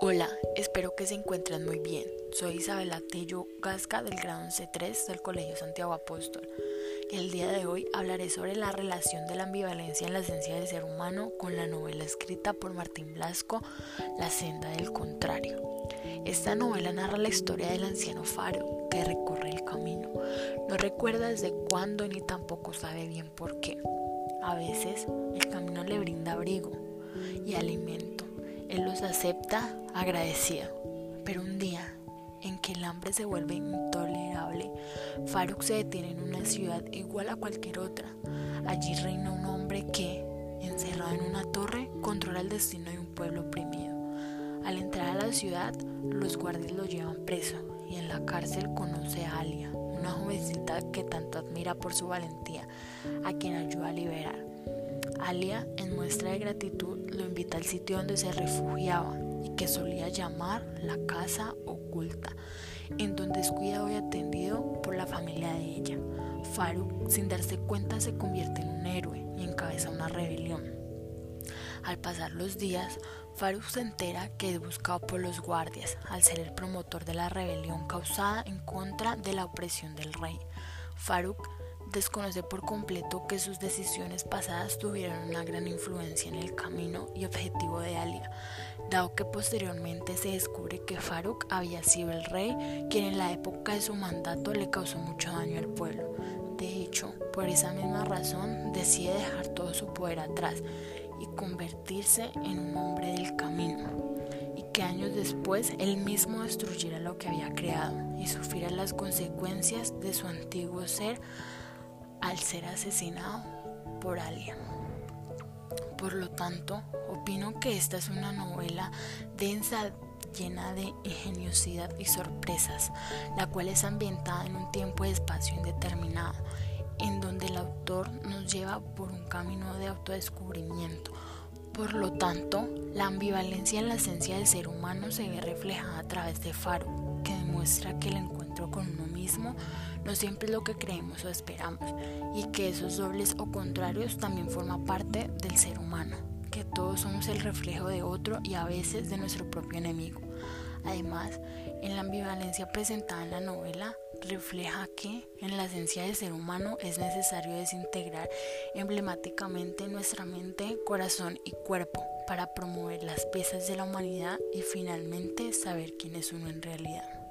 Hola, espero que se encuentren muy bien. Soy Isabela Tello Gasca del grado 11-3 del Colegio Santiago Apóstol. El día de hoy hablaré sobre la relación de la ambivalencia en la esencia del ser humano con la novela escrita por Martín Blasco, La senda del contrario. Esta novela narra la historia del anciano Faro que recorre el camino. No recuerda desde cuándo ni tampoco sabe bien por qué. A veces el camino le brinda abrigo y alimento. Él los acepta agradecido. Pero un día en que el hambre se vuelve intolerable, Faruk se detiene en una ciudad igual a cualquier otra. Allí reina un hombre que, encerrado en una torre, controla el destino de un pueblo oprimido. Al entrar a la ciudad, los guardias lo llevan preso y en la cárcel conoce a Alia, una jovencita que tanto admira por su valentía, a quien ayuda a liberar. Alia, en muestra de gratitud, lo invita al sitio donde se refugiaba y que solía llamar la casa oculta, en donde es cuidado y atendido por la familia de ella. Faruk, sin darse cuenta, se convierte en un héroe y encabeza una rebelión. Al pasar los días, Faruk se entera que es buscado por los guardias al ser el promotor de la rebelión causada en contra de la opresión del rey. Faruk desconoce por completo que sus decisiones pasadas tuvieron una gran influencia en el camino y objetivo de Alia, dado que posteriormente se descubre que Faruk había sido el rey quien en la época de su mandato le causó mucho daño al pueblo. De hecho, por esa misma razón decide dejar todo su poder atrás y convertirse en un hombre del camino y que años después él mismo destruyera lo que había creado y sufriera las consecuencias de su antiguo ser al ser asesinado por alguien. Por lo tanto, opino que esta es una novela densa, llena de ingeniosidad y sorpresas, la cual es ambientada en un tiempo y espacio indeterminado, en donde el autor nos lleva por un camino de autodescubrimiento. Por lo tanto, la ambivalencia en la esencia del ser humano se ve reflejada a través de Faro, que demuestra que el encuentro con uno mismo no siempre es lo que creemos o esperamos y que esos dobles o contrarios también forman parte del ser humano, que todos somos el reflejo de otro y a veces de nuestro propio enemigo. Además, en la ambivalencia presentada en la novela, refleja que en la esencia del ser humano es necesario desintegrar emblemáticamente nuestra mente, corazón y cuerpo para promover las piezas de la humanidad y finalmente saber quién es uno en realidad.